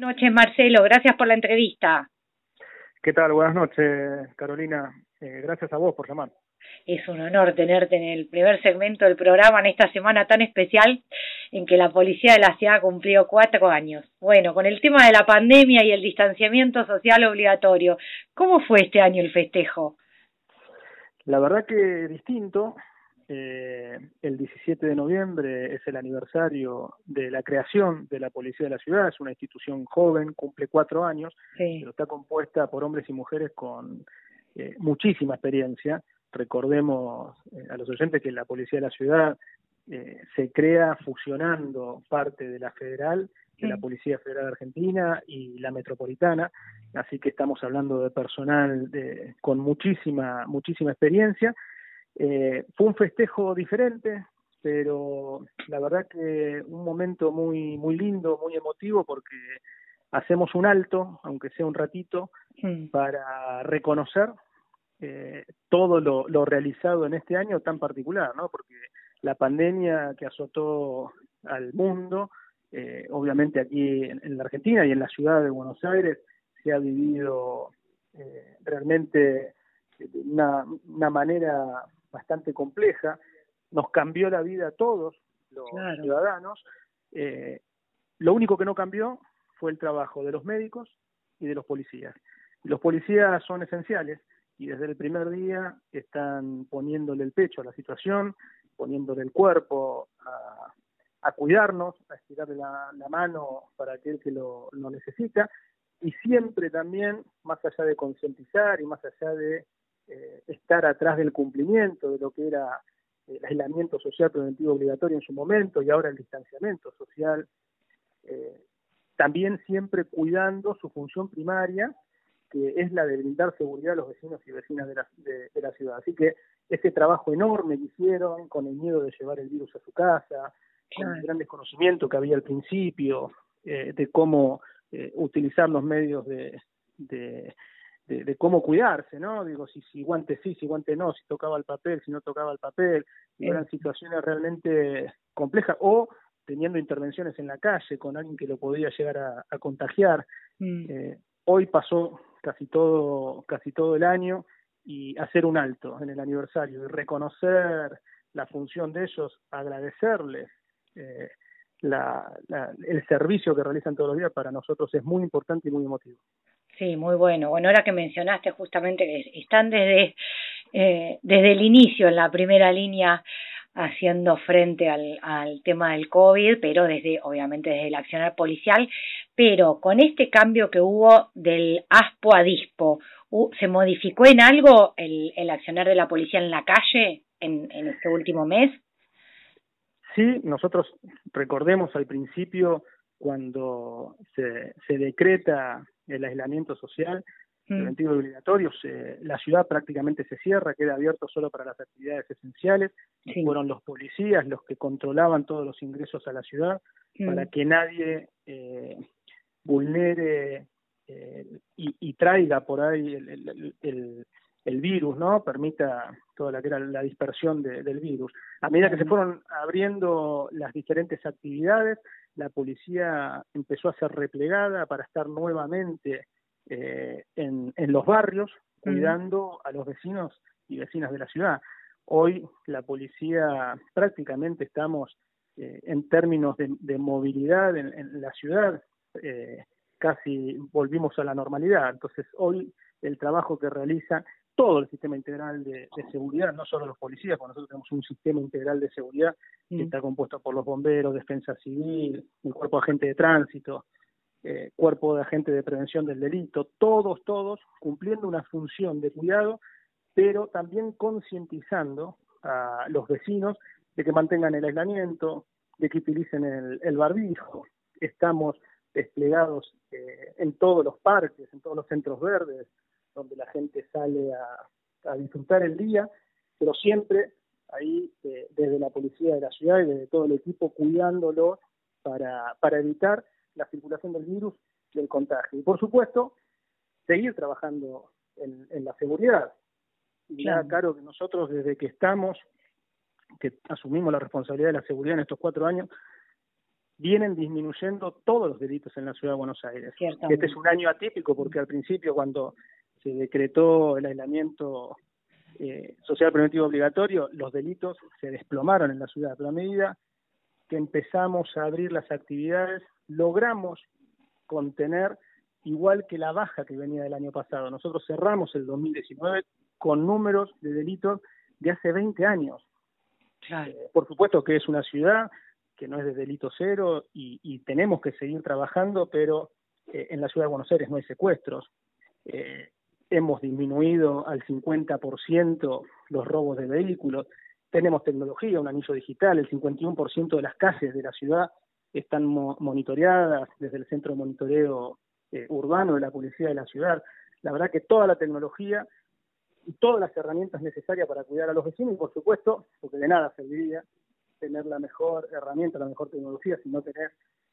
noches, Marcelo. Gracias por la entrevista. ¿Qué tal? Buenas noches, Carolina. Eh, gracias a vos por llamar. Es un honor tenerte en el primer segmento del programa en esta semana tan especial en que la policía de la ciudad cumplió cuatro años. Bueno, con el tema de la pandemia y el distanciamiento social obligatorio, ¿cómo fue este año el festejo? La verdad que distinto. Eh, el 17 de noviembre es el aniversario de la creación de la Policía de la Ciudad, es una institución joven, cumple cuatro años, pero está compuesta por hombres y mujeres con eh, muchísima experiencia. Recordemos eh, a los oyentes que la Policía de la Ciudad eh, se crea fusionando parte de la federal, de la Policía Federal Argentina y la metropolitana, así que estamos hablando de personal de, con muchísima, muchísima experiencia. Eh, fue un festejo diferente, pero la verdad que un momento muy, muy lindo, muy emotivo, porque hacemos un alto, aunque sea un ratito, para reconocer eh, todo lo, lo, realizado en este año tan particular, ¿no? Porque la pandemia que azotó al mundo, eh, obviamente aquí en, la Argentina y en la ciudad de Buenos Aires se ha vivido eh, realmente de una, una manera bastante compleja, nos cambió la vida a todos los ciudadanos. Eh, lo único que no cambió fue el trabajo de los médicos y de los policías. Los policías son esenciales y desde el primer día están poniéndole el pecho a la situación, poniéndole el cuerpo a, a cuidarnos, a estirarle la, mano para aquel que lo, lo, necesita y siempre también, más allá de concientizar y más allá de eh, estar atrás del cumplimiento de lo que era el aislamiento social preventivo obligatorio en su momento y ahora el distanciamiento social, eh, también siempre cuidando su función primaria, que es la de brindar seguridad a los vecinos y vecinas de la, de, la ciudad. Así que ese trabajo enorme que hicieron con el miedo de llevar el virus a su casa, con el gran desconocimiento que había al principio eh, de cómo eh, utilizar los medios de, de, de, cómo cuidarse, ¿no? Digo, si, si guante sí, si guante no, si tocaba el papel, si no tocaba el papel, eran situaciones realmente complejas, o teniendo intervenciones en la calle con alguien que lo podía llegar a, contagiar. Mm. Eh, hoy pasó casi todo, casi todo el año y hacer un alto en el aniversario y reconocer la función de ellos, agradecerles eh, la, el servicio que realizan todos los días para nosotros es muy importante y muy emotivo. Sí, muy bueno. Bueno, ahora que mencionaste justamente que están desde, eh, desde el inicio en la primera línea haciendo frente al, al tema del COVID, pero desde, obviamente, desde el accionar policial, pero con este cambio que hubo del ASPO a DISPO, ¿se modificó en algo el, el accionar de la policía en la calle en, en este último mes? Sí, nosotros recordemos al principio cuando se, se decreta el aislamiento social, mm. preventivo obligatorio, la ciudad prácticamente se cierra, queda abierto solo para las actividades esenciales, fueron los policías los que controlaban todos los ingresos a la ciudad mm. para que nadie eh, vulnere eh, y, y, traiga por ahí el, el, el, virus, ¿no? Permita toda la que era la dispersión del virus. A medida que se fueron abriendo las diferentes actividades, la policía empezó a ser replegada para estar nuevamente eh, en, en, los barrios, cuidando a los vecinos y vecinas de la ciudad. Hoy la policía prácticamente estamos eh, en términos de, de movilidad en, en, la ciudad, eh, casi volvimos a la normalidad. Entonces hoy el trabajo que realiza todo el sistema integral de, seguridad, no solo los policías, porque nosotros tenemos un sistema integral de seguridad que mm. está compuesto por los bomberos, defensa civil, el cuerpo de agente de tránsito, eh, cuerpo de agente de prevención del delito, todos, todos cumpliendo una función de cuidado, pero también concientizando a los vecinos de que mantengan el aislamiento, de que utilicen el, el barbijo. Estamos desplegados eh, en todos los parques, en todos los centros verdes, donde la gente sale a, a disfrutar el día, pero siempre ahí eh, desde la policía de la ciudad y desde todo el equipo cuidándolo para, para evitar la circulación del virus y el contagio. Y por supuesto, seguir trabajando en, en la seguridad. Y claro. claro que nosotros desde que estamos, que asumimos la responsabilidad de la seguridad en estos cuatro años, vienen disminuyendo todos los delitos en la ciudad de Buenos Aires. Este es un año atípico porque al principio cuando se decretó el aislamiento eh, social preventivo obligatorio, los delitos se desplomaron en la ciudad, pero a medida que empezamos a abrir las actividades, logramos contener igual que la baja que venía del año pasado. Nosotros cerramos el 2019 con números de delitos de hace 20 años. Eh, por supuesto que es una ciudad que no es de delito cero y, tenemos que seguir trabajando, pero eh, en la ciudad de Buenos Aires no hay secuestros. Eh, hemos disminuido al 50% los robos de vehículos. Tenemos tecnología, un anillo digital, el 51% de las calles de la ciudad están monitoreadas desde el centro de monitoreo eh, urbano de la policía de la ciudad. La verdad que toda la tecnología y todas las herramientas necesarias para cuidar a los vecinos y por supuesto, porque de nada serviría tener la mejor herramienta, la mejor tecnología, sino tener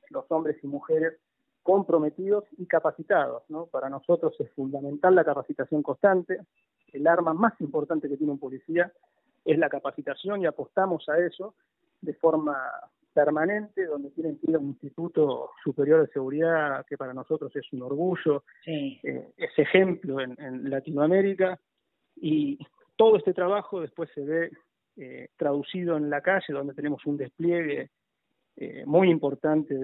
los hombres y mujeres comprometidos y capacitados. ¿no? Para nosotros es fundamental la capacitación constante. El arma más importante que tiene un policía es la capacitación y apostamos a eso de forma permanente, donde tienen que ir a un instituto superior de seguridad, que para nosotros es un orgullo, eh, es ejemplo en, Latinoamérica, y todo este trabajo después se ve eh, traducido en la calle, donde tenemos un despliegue eh, muy importante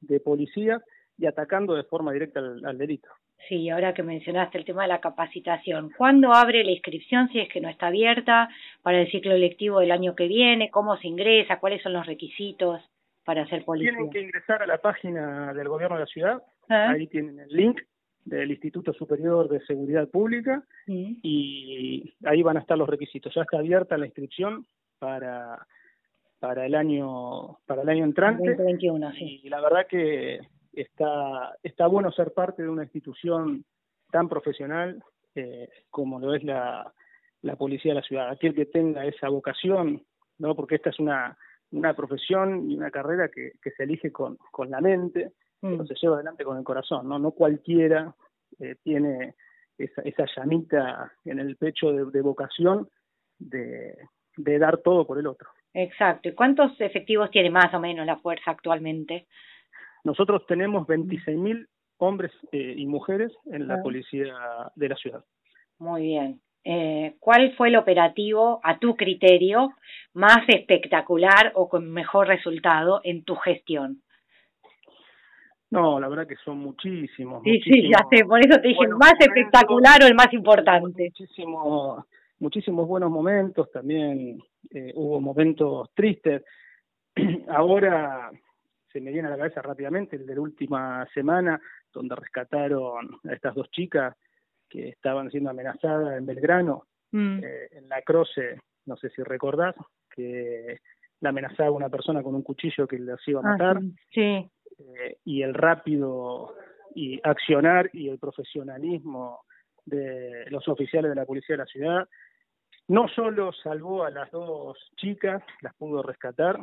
de, policía y atacando de forma directa al, delito. Sí, ahora que mencionaste el tema de la capacitación, ¿cuándo abre la inscripción si es que no está abierta para el ciclo lectivo del año que viene? ¿Cómo se ingresa? ¿Cuáles son los requisitos para ser policía? Tienen que ingresar a la página del gobierno de la ciudad, ah. ahí tienen el link del Instituto Superior de Seguridad Pública y ahí van a estar los requisitos. Ya está abierta la inscripción para para el año para el año entrante 2021, sí. y la verdad que está, está bueno ser parte de una institución tan profesional eh, como lo es la, la policía de la ciudad. Aquel que tenga esa vocación, ¿no? porque esta es una, una profesión y una carrera que, que se elige con, con la mente, mm. se lleva adelante con el corazón, ¿no? No cualquiera eh, tiene esa, esa llamita en el pecho de, de vocación de, de dar todo por el otro. Exacto. ¿Y cuántos efectivos tiene más o menos la fuerza actualmente? Nosotros tenemos 26.000 hombres eh, y mujeres en la ah. policía de la ciudad. Muy bien. Eh, ¿Cuál fue el operativo, a tu criterio, más espectacular o con mejor resultado en tu gestión? No, la verdad que son muchísimos. Sí, sí, ya sé, por eso te dije, más espectacular o el más importante. Muchísimos, muchísimos buenos momentos, también eh, hubo momentos tristes. Ahora se me viene a la cabeza rápidamente el de la última semana, donde rescataron a estas dos chicas que estaban siendo amenazadas en Belgrano, mm. eh, en la Croce, no sé si recordás, que la amenazaba una persona con un cuchillo que les iba a ah, matar. sí. Eh, y el rápido y accionar y el profesionalismo de los oficiales de la policía de la ciudad no solo salvó a las dos chicas, las pudo rescatar,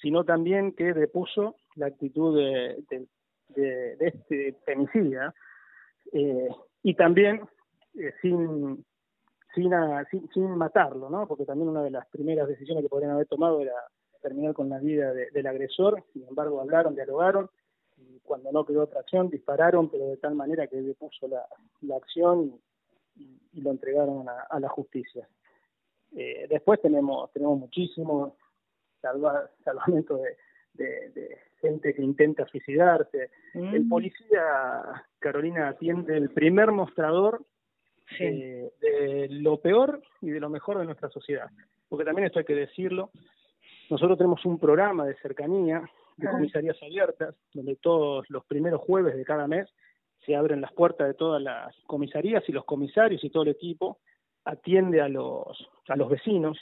sino también que depuso la actitud de, este femicida eh, y también eh, sin, sin, sin, matarlo, ¿no? porque también una de las primeras decisiones que podrían haber tomado era terminar con la vida del agresor, sin embargo hablaron, dialogaron, y cuando no quedó otra acción dispararon, pero de tal manera que depuso la, acción y, lo entregaron a, la justicia. Eh, después tenemos tenemos muchísimos salvamento de, de, gente que intenta suicidarse. El mm. policía, Carolina, atiende el primer mostrador de, lo peor y de lo mejor de nuestra sociedad. Porque también esto hay que decirlo, nosotros tenemos un programa de cercanía, de ah. comisarías abiertas, donde todos los primeros jueves de cada mes se abren las puertas de todas las comisarías y los comisarios y todo el equipo atiende a los, a los vecinos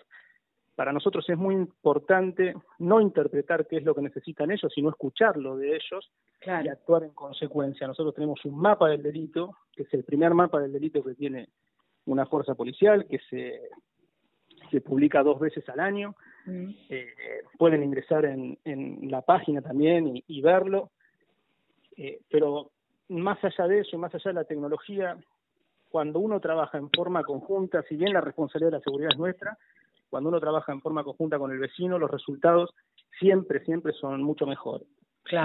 para nosotros es muy importante no interpretar qué es lo que necesitan ellos, sino escucharlo de ellos y actuar en consecuencia. Nosotros tenemos un mapa del delito, que es el primer mapa del delito que tiene una fuerza policial, que se, se publica dos veces al año. Mm. Eh, pueden ingresar en, en la página también y, verlo. Eh, pero más allá de eso, más allá de la tecnología, cuando uno trabaja en forma conjunta, si bien la responsabilidad de la seguridad es nuestra, cuando uno trabaja en forma conjunta con el vecino, los resultados siempre, siempre son mucho mejores.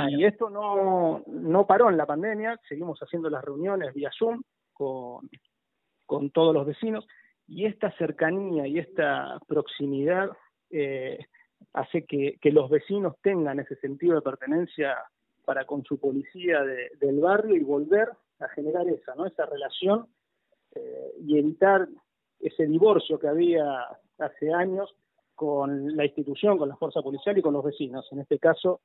Y esto no, no paró en la pandemia, seguimos haciendo las reuniones vía Zoom con, con todos los vecinos y esta cercanía y esta proximidad eh, hace que, que, los vecinos tengan ese sentido de pertenencia para con su policía del barrio y volver a generar esa, ¿no? esa relación eh, y evitar ese divorcio que había hace años con la institución, con la fuerza policial y con los vecinos. En este caso,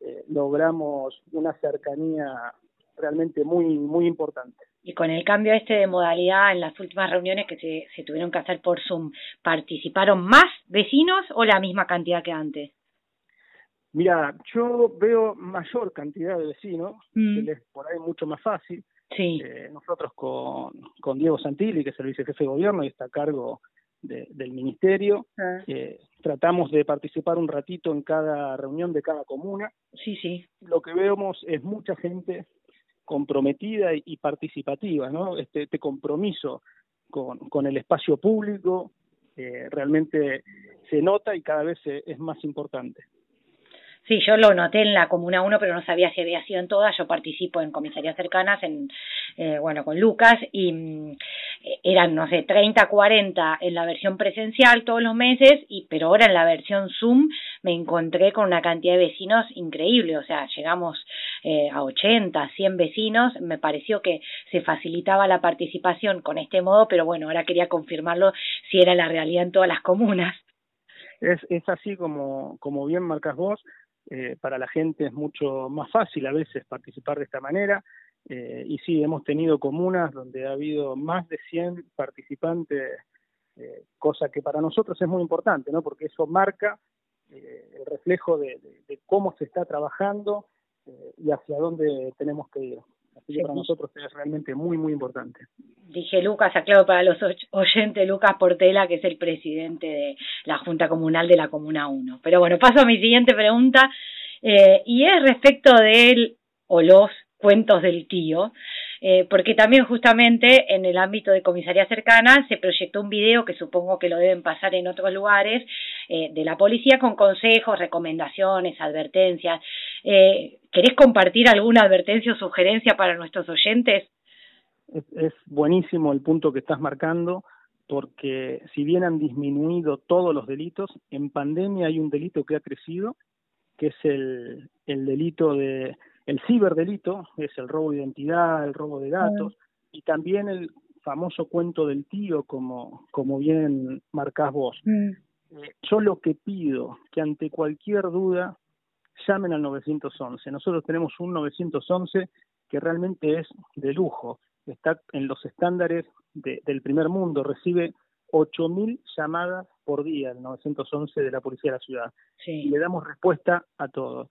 eh, logramos una cercanía realmente muy muy importante. Y con el cambio este de modalidad en las últimas reuniones que se, se tuvieron que hacer por Zoom, ¿participaron más vecinos o la misma cantidad que antes? Mira, yo veo mayor cantidad de vecinos, mm. que por ahí mucho más fácil. Sí. Eh, nosotros con, con Diego Santilli, que es el vicejefe de gobierno y está a cargo del ministerio, ah. eh, tratamos de participar un ratito en cada reunión de cada comuna. Sí, sí. Lo que vemos es mucha gente comprometida y, participativa, ¿no? Este, este compromiso con, con el espacio público eh, realmente se nota y cada vez es más importante. Sí, yo lo noté en la Comuna 1, pero no sabía si había sido en todas. Yo participo en comisarías cercanas, en, eh, bueno, con Lucas, y mm, eran, no sé, 30, 40 en la versión presencial todos los meses, y pero ahora en la versión Zoom me encontré con una cantidad de vecinos increíble. O sea, llegamos eh, a 80, 100 vecinos. Me pareció que se facilitaba la participación con este modo, pero bueno, ahora quería confirmarlo si era la realidad en todas las comunas. Es, es así como, como bien marcas vos. Eh, para la gente es mucho más fácil a veces participar de esta manera. Eh, y sí, hemos tenido comunas donde ha habido más de 100 participantes, eh, cosa que para nosotros es muy importante, ¿no? Porque eso marca el reflejo de, cómo se está trabajando y hacia dónde tenemos que ir. Para nosotros es realmente muy, muy importante. Dije Lucas, aclaro para los oyentes, Lucas Portela, que es el presidente de la Junta Comunal de la Comuna 1. Pero bueno, paso a mi siguiente pregunta, eh, y es respecto de él o los cuentos del tío, eh, porque también justamente en el ámbito de comisaría cercana se proyectó un video que supongo que lo deben pasar en otros lugares eh, de la policía con consejos, recomendaciones, advertencias. Eh, ¿Querés compartir alguna advertencia o sugerencia para nuestros oyentes? Es, es buenísimo el punto que estás marcando porque si bien han disminuido todos los delitos, en pandemia hay un delito que ha crecido, que es el, el delito de el ciberdelito es el robo de identidad, el robo de datos y también el famoso cuento del tío, como, como bien marcás vos. Mm. Eh, yo lo que pido, que ante cualquier duda llamen al 911. Nosotros tenemos un 911 que realmente es de lujo, está en los estándares del primer mundo, recibe 8.000 llamadas por día, el 911 de la Policía de la Ciudad. Y le damos respuesta a todos.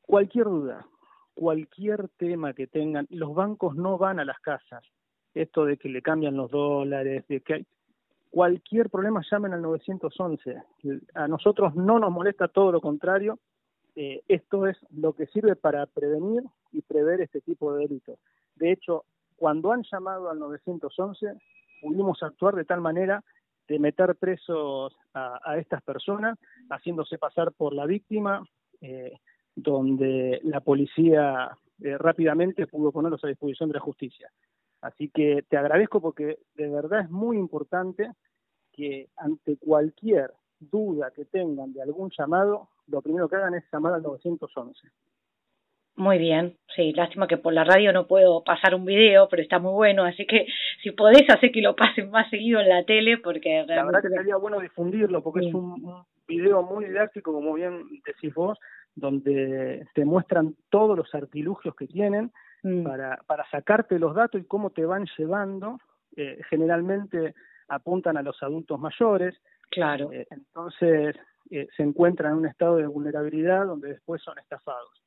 Cualquier duda, cualquier tema que tengan, los bancos no van a las casas. Esto de que le cambian los dólares, de que hay cualquier problema llamen al 911. A nosotros no nos molesta todo lo contrario. Eh, esto es lo que sirve para prevenir y prever este tipo de delitos. De hecho, cuando han llamado al 911, pudimos actuar de tal manera de meter presos a, estas personas, haciéndose pasar por la víctima, eh, donde la policía eh, rápidamente pudo ponerlos a disposición de la justicia. Así que te agradezco porque de verdad es muy importante que ante cualquier duda que tengan de algún llamado, lo primero que hagan es llamar al 911. Muy bien, sí, lástima que por la radio no puedo pasar un video, pero está muy bueno, así que si podés hacer que lo pasen más seguido en la tele, porque realmente... La verdad que sería bueno difundirlo, porque es un, un, video muy didáctico, como bien decís vos, donde te muestran todos los artilugios que tienen mm. para, para sacarte los datos y cómo te van llevando. Eh, generalmente apuntan a los adultos mayores. Claro. Eh, entonces eh, se encuentran en un estado de vulnerabilidad donde después son estafados.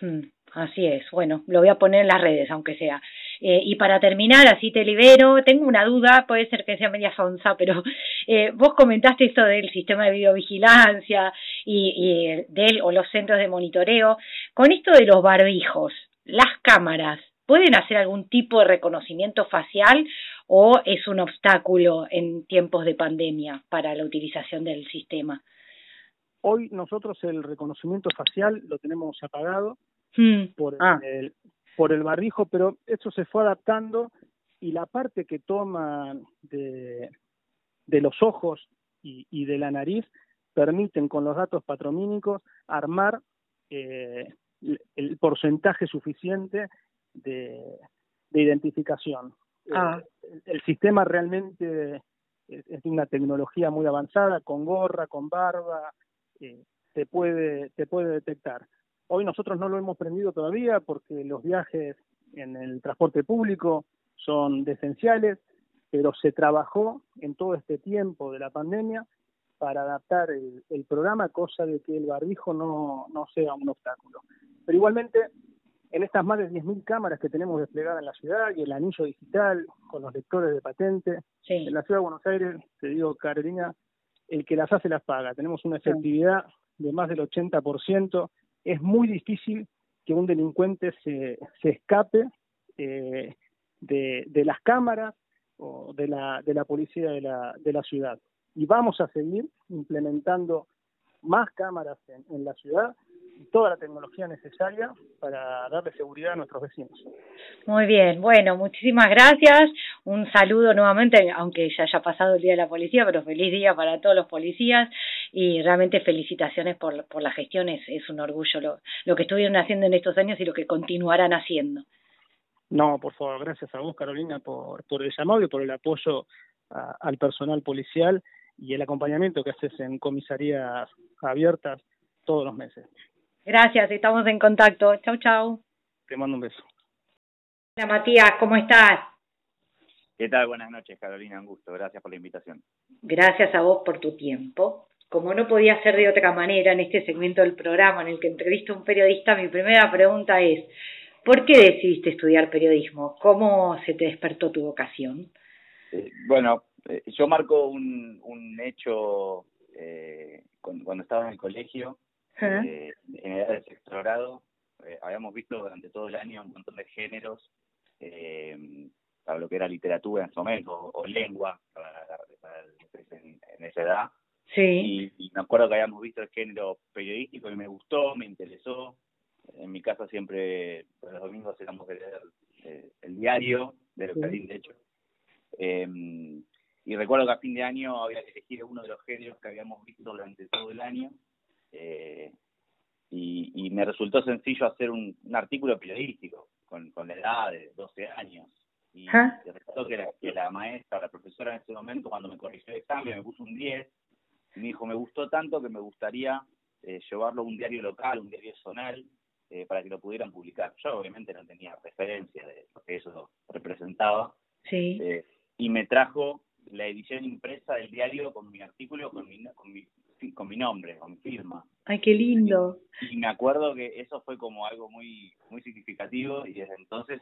Mm, así es. Bueno, lo voy a poner en las redes, aunque sea. Eh, y para terminar, así te libero, tengo una duda, puede ser que sea media sonza, pero eh, vos comentaste esto del sistema de videovigilancia y, y del o los centros de monitoreo. Con esto de los barbijos, las cámaras, ¿pueden hacer algún tipo de reconocimiento facial o es un obstáculo en tiempos de pandemia para la utilización del sistema? hoy nosotros el reconocimiento facial lo tenemos apagado hmm. por, ah. el, por el barrijo, pero eso se fue adaptando y la parte que toma de, de los ojos y, y, de la nariz permiten con los datos patromínicos armar eh, el porcentaje suficiente de, de identificación. Ah. El, sistema realmente es, una tecnología muy avanzada, con gorra, con barba, eh, te puede te puede detectar. Hoy nosotros no lo hemos prendido todavía porque los viajes en el transporte público son esenciales, pero se trabajó en todo este tiempo de la pandemia para adaptar el, el programa, cosa de que el barbijo no, no sea un obstáculo. Pero igualmente en estas más de 10.000 cámaras que tenemos desplegadas en la ciudad y el anillo digital con los lectores de patente, en la ciudad de Buenos Aires, te digo, Carolina, el que las hace las paga. Tenemos una efectividad de más del 80%. Es muy difícil que un delincuente se, se escape eh, de, de las cámaras o de la, de la policía de la, de la ciudad. Y vamos a seguir implementando más cámaras en, en la ciudad toda la tecnología necesaria para darle seguridad a nuestros vecinos. Muy bien, bueno, muchísimas gracias. Un saludo nuevamente, aunque ya haya pasado el Día de la Policía, pero feliz día para todos los policías y realmente felicitaciones por, por la gestión. Es, es un orgullo lo, lo que estuvieron haciendo en estos años y lo que continuarán haciendo. No, por favor, gracias a vos, Carolina, por, por el llamado y por el apoyo al personal policial y el acompañamiento que haces en comisarías abiertas todos los meses. Gracias, estamos en contacto. Chau, chau. Te mando un beso. Hola Matías, ¿cómo estás? ¿Qué tal? Buenas noches, Carolina, un gusto. Gracias por la invitación. Gracias a vos por tu tiempo. Como no podía ser de otra manera en este segmento del programa en el que entrevisto a un periodista, mi primera pregunta es, ¿por qué decidiste estudiar periodismo? ¿Cómo se te despertó tu vocación? Eh, bueno, eh, yo marco un, un hecho eh, cuando estaba en el colegio eh, en edad de sexto grado, eh, habíamos visto durante todo el año un montón de géneros eh, para lo que era literatura en su momento, o, lengua para, en, esa edad. Sí. Y, me acuerdo que habíamos visto el género periodístico y me gustó, me interesó. En mi casa siempre, los domingos éramos de leer eh, el diario de los sí. de hecho. Y recuerdo que a fin de año había que elegir uno de los géneros que habíamos visto durante todo el año eh, y, y, me resultó sencillo hacer un, un artículo periodístico con, con, la edad de 12 años. Y recuerdo que la, que la maestra, la profesora en ese momento, cuando me corrigió el examen, me puso un 10 y me dijo, me gustó tanto que me gustaría eh, llevarlo a un diario local, un diario zonal, eh, para que lo pudieran publicar. Yo obviamente no tenía referencia de lo que eso representaba. Sí. Eh, y me trajo la edición impresa del diario con mi artículo, con mi, con mi con mi nombre, con mi firma. Ay, qué lindo. Y, me acuerdo que eso fue como algo muy muy significativo y desde entonces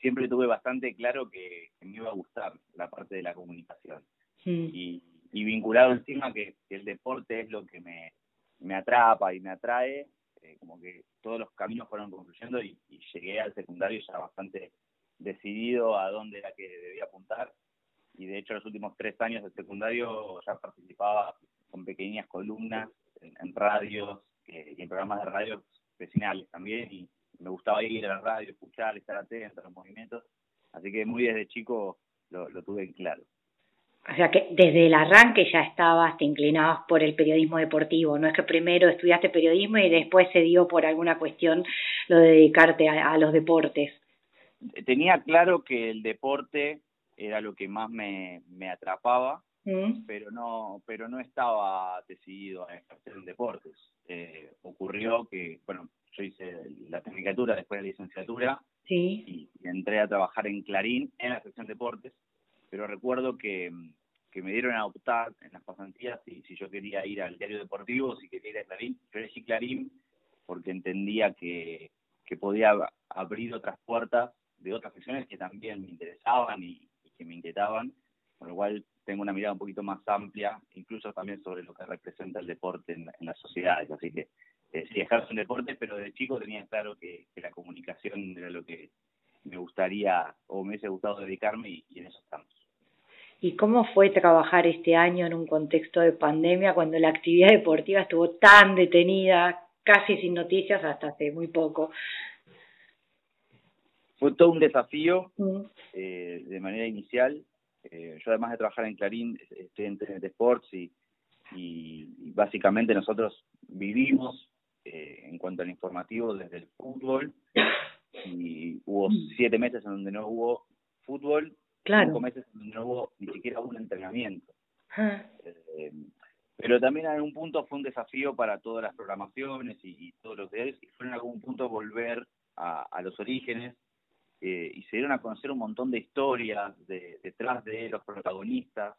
siempre tuve bastante claro que, me iba a gustar la parte de la comunicación. Y, y, vinculado encima que, el deporte es lo que me, me atrapa y me atrae, eh, como que todos los caminos fueron concluyendo y, y llegué al secundario ya bastante decidido a dónde era que debía apuntar y de hecho los últimos tres años del secundario ya participaba con pequeñas columnas en, radios eh, y en programas de radio vecinales también y me gustaba ir a la radio, escuchar, estar atento a los movimientos, así que muy desde chico lo, lo tuve claro. O sea que desde el arranque ya estabas, te inclinabas por el periodismo deportivo, no es que primero estudiaste periodismo y después se dio por alguna cuestión lo de dedicarte a, a los deportes. Tenía claro que el deporte era lo que más me, me atrapaba Mm. pero no pero no estaba decidido a ejercer en deportes. Eh, ocurrió que, bueno, yo hice la tecnicatura después de la licenciatura y, entré a trabajar en Clarín en la sección deportes, pero recuerdo que, que me dieron a optar en las pasantías si, si yo quería ir al diario deportivo, si quería ir a Clarín. Yo elegí Clarín porque entendía que, que podía abrir otras puertas de otras secciones que también me interesaban y, y que me inquietaban, con lo cual tengo una mirada un poquito más amplia, incluso también sobre lo que representa el deporte en, las sociedades. Así que eh, sí, ejerzo un deporte, pero de chico tenía claro que, la comunicación era lo que me gustaría o me hubiese gustado dedicarme y, en eso estamos. ¿Y cómo fue trabajar este año en un contexto de pandemia cuando la actividad deportiva estuvo tan detenida, casi sin noticias hasta hace muy poco? Fue todo un desafío eh, de manera inicial. Eh, yo además de trabajar en Clarín, estoy en TNT Sports y, y, básicamente nosotros vivimos eh, en cuanto al informativo desde el fútbol y hubo mm. siete meses en donde no hubo fútbol Cinco meses no hubo ni siquiera un entrenamiento. Ah. Eh, pero también en algún punto fue un desafío para todas las programaciones y, todos los días, y fue en algún punto volver a, los orígenes eh, y se dieron a conocer un montón de historias detrás de los protagonistas,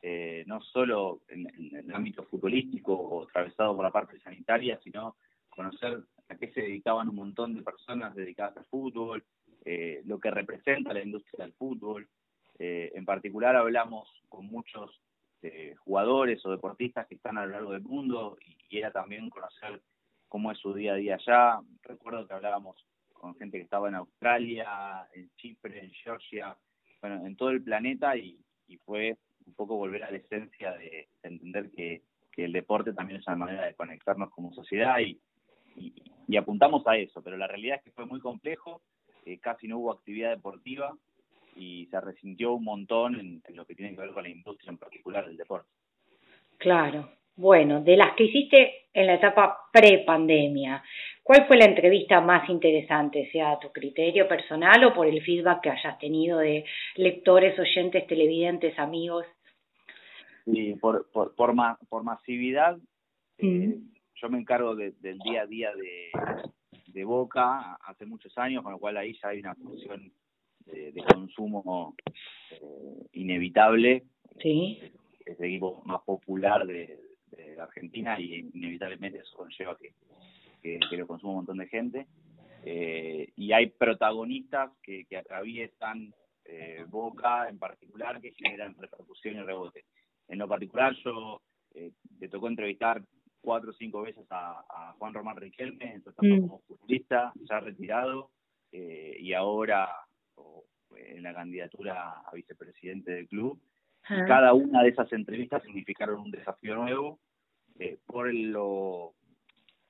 eh, no solo en, el ámbito futbolístico o atravesado por la parte sanitaria, sino conocer a qué se dedicaban un montón de personas dedicadas al fútbol, lo que representa la industria del fútbol, eh, en particular hablamos con muchos eh, jugadores o deportistas que están a lo largo del mundo y, era también conocer cómo es su día a día allá. Recuerdo que hablábamos con gente que estaba en Australia, en Chipre, en Georgia, bueno, en todo el planeta y, fue un poco volver a la esencia de, entender que, el deporte también es una manera de conectarnos como sociedad y, apuntamos a eso, pero la realidad es que fue muy complejo, eh, casi no hubo actividad deportiva, y se resintió un montón en, lo que tiene que ver con la industria en particular del deporte. Claro. Bueno, de las que hiciste en la etapa pre-pandemia, ¿cuál fue la entrevista más interesante, sea a tu criterio personal o por el feedback que hayas tenido de lectores, oyentes, televidentes, amigos? Sí, por, por, por, por masividad, eh, yo me encargo del día a día de, de Boca hace muchos años, con lo cual ahí ya hay una función de, consumo eh, inevitable. Sí. Es el equipo más popular de, Argentina y inevitablemente eso conlleva que, que, lo consume un montón de gente. Eh, y hay protagonistas que, que atraviesan eh, Boca en particular que generan repercusión y rebote. En lo particular yo eh, le tocó entrevistar cuatro o cinco veces a, Juan Román Riquelme, entonces mm. como futbolista, ya retirado, eh, y ahora en la candidatura a vicepresidente del club. Y cada una de esas entrevistas significaron un desafío nuevo por lo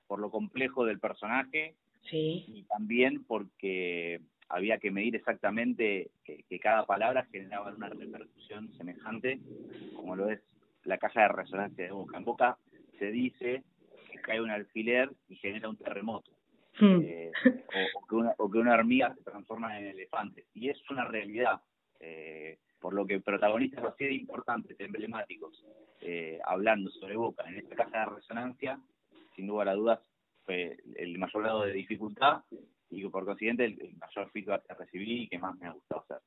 por lo complejo del personaje sí. y también porque había que medir exactamente que, cada palabra generaba una repercusión semejante como lo es la caja de resonancia de Boca. En Boca se dice que cae un alfiler y genera un terremoto. Hmm. Eh, o, que una, o que una hormiga se transforma en elefante. Y es una realidad, eh, por lo que protagonistas así de importantes, emblemáticos, eh, hablando sobre Boca en esta caja de resonancia, sin lugar a dudas, fue el mayor grado de dificultad y por consiguiente el, mayor feedback que recibí y que más me ha gustado hacer.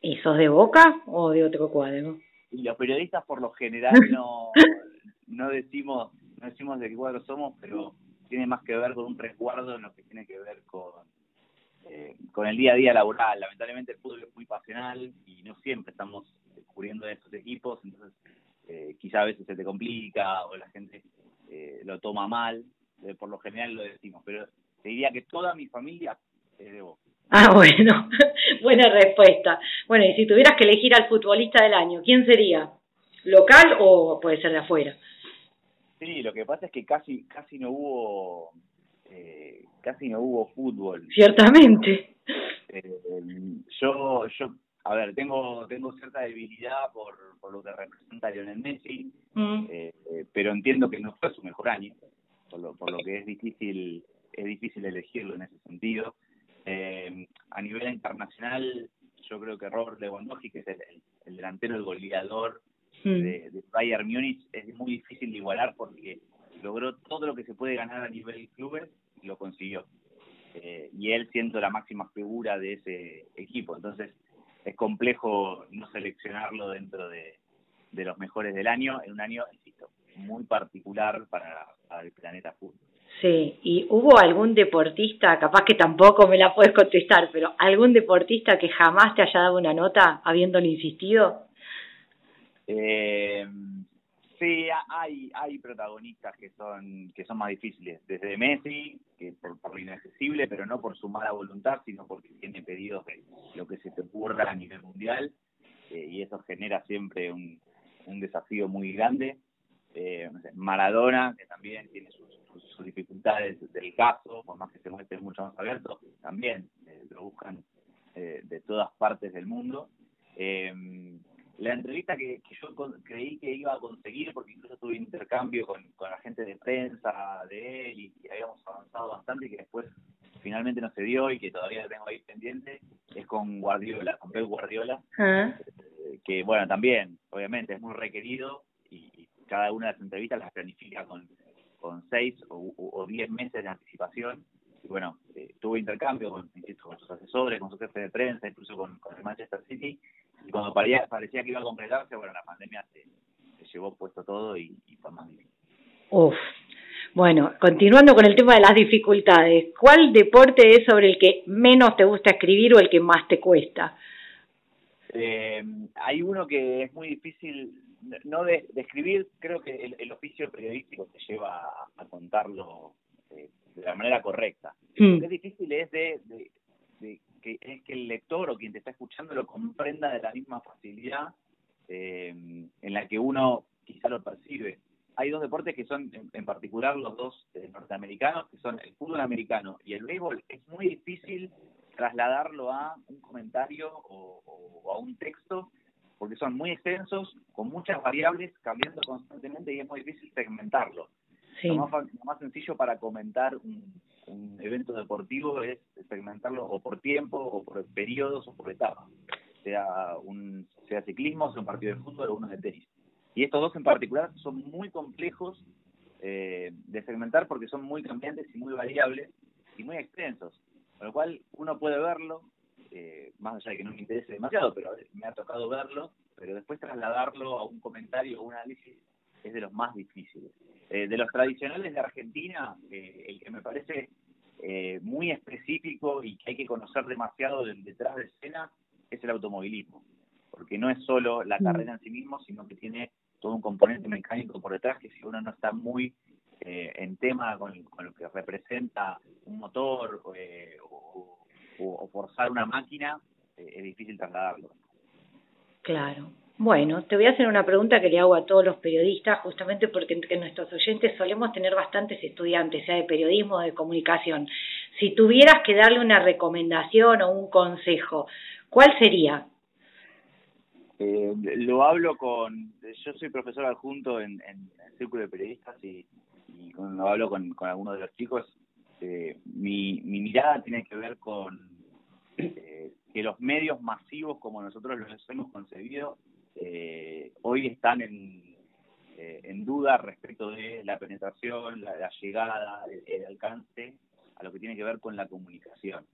¿Y sos de Boca o de otro cuadro? Y los periodistas por lo general no, no decimos no decimos de qué cuadro somos, pero tiene más que ver con un resguardo en lo que tiene que ver con, eh, con el día a día laboral. Lamentablemente el fútbol es muy pasional y no siempre estamos cubriendo estos equipos, entonces eh, quizá a veces se te complica o la gente eh, lo toma mal, eh, por lo general lo decimos, pero te diría que toda mi familia es de vos. Ah, bueno, buena respuesta. Bueno, y si tuvieras que elegir al futbolista del año, ¿quién sería? ¿Local o puede ser de afuera? Sí, lo que pasa es que casi casi no hubo eh, casi no hubo fútbol. Ciertamente. Eh, yo yo a ver tengo tengo cierta debilidad por, por lo que representa Lionel Messi, mm. eh, pero entiendo que no fue su mejor año, por lo, por lo que es difícil es difícil elegirlo en ese sentido. a nivel internacional, yo creo que Robert Lewandowski, que es el, el delantero, el goleador Mm. de, Bayern Múnich es muy difícil de igualar porque logró todo lo que se puede ganar a nivel clubes y lo consiguió. Eh, y él siendo la máxima figura de ese equipo. Entonces es complejo no seleccionarlo dentro de, los mejores del año, en un año, insisto, muy particular para, el planeta fútbol. Sí, ¿y hubo algún deportista, capaz que tampoco me la puedes contestar, pero algún deportista que jamás te haya dado una nota habiéndole insistido? Eh, sí, hay, hay protagonistas que son, que son más difíciles, desde Messi, que por, por lo inaccesible, pero no por su mala voluntad, sino porque tiene pedidos de lo que se te ocurra a nivel mundial, y eso genera siempre un, un desafío muy grande. Maradona, que también tiene sus, dificultades del caso, por más que se muestre mucho más abierto, también lo buscan de todas partes del mundo. Eh, la entrevista que, yo creí que iba a conseguir, porque incluso tuve intercambio con, con la gente de prensa de él y, habíamos avanzado bastante y que después finalmente no se dio y que todavía tengo ahí pendiente, es con Guardiola, con Pep Guardiola, ah. eh, que bueno, también, obviamente, es muy requerido y, cada una de las entrevistas las planifica con, con seis o, diez meses de anticipación. Y bueno, eh, tuve intercambio con, con sus asesores, con su jefe de prensa, incluso con, con el Manchester City, y cuando parecía, parecía que iba a completarse, bueno, la pandemia se, llevó puesto todo y, fue más difícil. Uf. Bueno, continuando con el tema de las dificultades, ¿cuál deporte es sobre el que menos te gusta escribir o el que más te cuesta? Eh, hay uno que es muy difícil, no de, escribir, creo que el, oficio periodístico te lleva a, contarlo eh, de la manera correcta. Mm. Lo que es difícil es de, de que es que el lector o quien te está escuchando lo comprenda de la misma facilidad eh, en la que uno quizá lo percibe. Hay dos deportes que son, en, particular, los dos eh, norteamericanos, que son el fútbol americano y el béisbol. Es muy difícil trasladarlo a un comentario o, a un texto, porque son muy extensos, con muchas variables, cambiando constantemente y es muy difícil segmentarlo. Lo, más, sencillo para comentar un, un evento deportivo es segmentarlo o por tiempo o por periodos o por etapas, sea un sea ciclismo, sea un partido de fútbol o uno de tenis. Y estos dos en particular son muy complejos eh, de segmentar porque son muy cambiantes y muy variables y muy extensos, con lo cual uno puede verlo, eh, más allá de que no me interese demasiado, pero me ha tocado verlo, pero después trasladarlo a un comentario o un análisis es de los más difíciles. Eh, de los tradicionales de Argentina, eh, el que me parece eh, muy específico y que hay que conocer demasiado del detrás de escena es el automovilismo, porque no es solo la mm. carrera en sí mismo, sino que tiene todo un componente mecánico por detrás que si uno no está muy en tema con, lo que representa un motor o, o, forzar una máquina, es difícil trasladarlo. Claro. Bueno, te voy a hacer una pregunta que le hago a todos los periodistas, justamente porque entre nuestros oyentes solemos tener bastantes estudiantes, sea de periodismo o de comunicación. Si tuvieras que darle una recomendación o un consejo, ¿cuál sería? Eh, lo hablo con, yo soy profesor adjunto en, el Círculo de Periodistas y, cuando hablo con, con algunos de los chicos, eh, mi, mi mirada tiene que ver con eh, que los medios masivos como nosotros los hemos concebido eh, hoy están en, eh, en duda respecto de la penetración, la, llegada, el, alcance a lo que tiene que ver con la comunicación.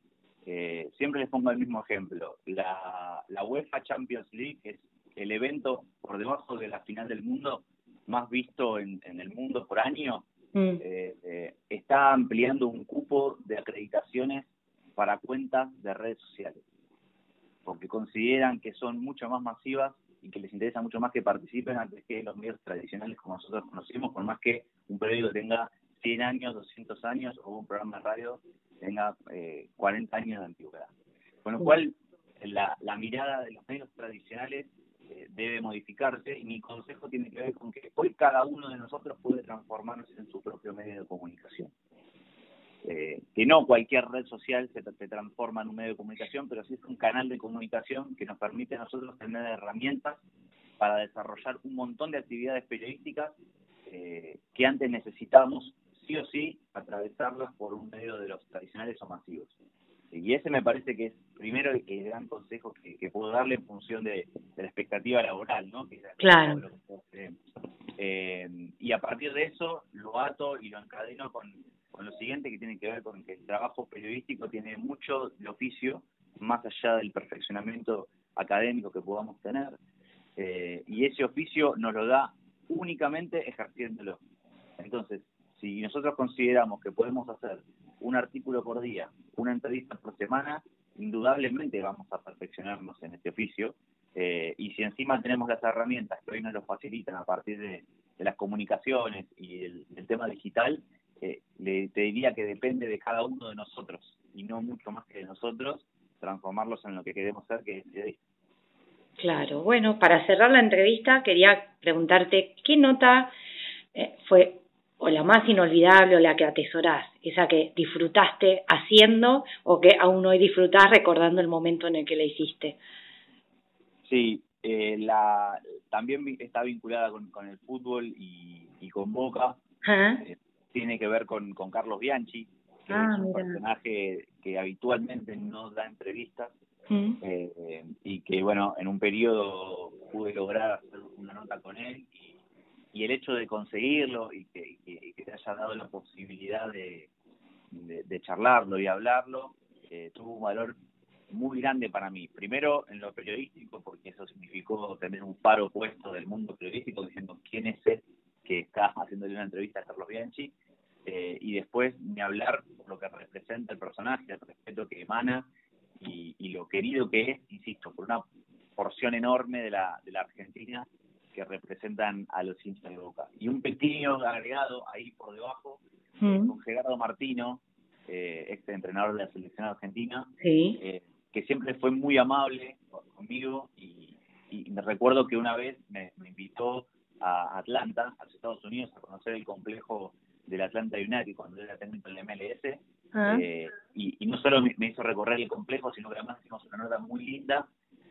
Eh, siempre les pongo el mismo ejemplo. La, la UEFA Champions League es el evento por debajo de la final del mundo más visto en, en el mundo por año. Mm. Eh, está ampliando un cupo de acreditaciones para cuentas de redes sociales, porque consideran que son mucho más masivas y que les interesa mucho más que participen antes que los medios tradicionales como nosotros conocimos, por más que un periódico tenga 100 años, 200 años o un programa de radio tenga eh, 40 años de antigüedad. Con lo cual, la, la mirada de los medios tradicionales eh, debe modificarse y mi consejo tiene que ver con que hoy cada uno de nosotros puede transformarse en su propio medio de comunicación. Eh, que no cualquier red social se, transforma en un medio de comunicación, pero sí es un canal de comunicación que nos permite a nosotros tener herramientas para desarrollar un montón de actividades periodísticas eh, que antes necesitábamos sí o sí atravesarlas por un medio de los tradicionales o masivos. Y ese me parece que es primero el, gran consejo que, puedo darle en función de, la expectativa laboral, ¿no? claro. Eh, y a partir de eso lo ato y lo encadeno con con lo siguiente que tiene que ver con que el trabajo periodístico tiene mucho de oficio, más allá del perfeccionamiento académico que podamos tener, eh, y ese oficio nos lo da únicamente ejerciéndolo. Entonces, si nosotros consideramos que podemos hacer un artículo por día, una entrevista por semana, indudablemente vamos a perfeccionarnos en este oficio. Eh, y si encima tenemos las herramientas que hoy nos lo facilitan a partir de, las comunicaciones y el, el tema digital, eh, le, te diría que depende de cada uno de nosotros y no mucho más que de nosotros transformarlos en lo que queremos ser, que es Claro, bueno, para cerrar la entrevista quería preguntarte qué nota eh, fue o la más inolvidable o la que atesorás, esa que disfrutaste haciendo o que aún hoy disfrutás recordando el momento en el que la hiciste. Sí, eh, la, también está vinculada con, con el fútbol y, y con Boca. Eh, tiene que ver con, con Carlos Bianchi, que ah, es un personaje que habitualmente no da entrevistas eh, y que, bueno, en un periodo pude lograr hacer una nota con él y, y el hecho de conseguirlo y que, que, te haya dado la posibilidad de, de, charlarlo y hablarlo, eh, tuvo un valor muy grande para mí. Primero en lo periodístico, porque eso significó tener un paro puesto del mundo periodístico diciendo quién es él que está haciéndole una entrevista a Carlos Bianchi eh, y después ni hablar por lo que representa el personaje, el respeto que emana y, lo querido que es, insisto, por una porción enorme de la, de la Argentina que representan a los hinchas de Boca. Y un pequeño agregado ahí por debajo, mm. con Gerardo Martino, eh, ex entrenador de la selección argentina, eh, que siempre fue muy amable conmigo y, y me recuerdo que una vez me, me invitó a Atlanta, a los Estados Unidos, a conocer el complejo del Atlanta United cuando era técnico del MLS. Ah. Eh, y, no solo me, hizo recorrer el complejo, sino que además hicimos una nota muy linda.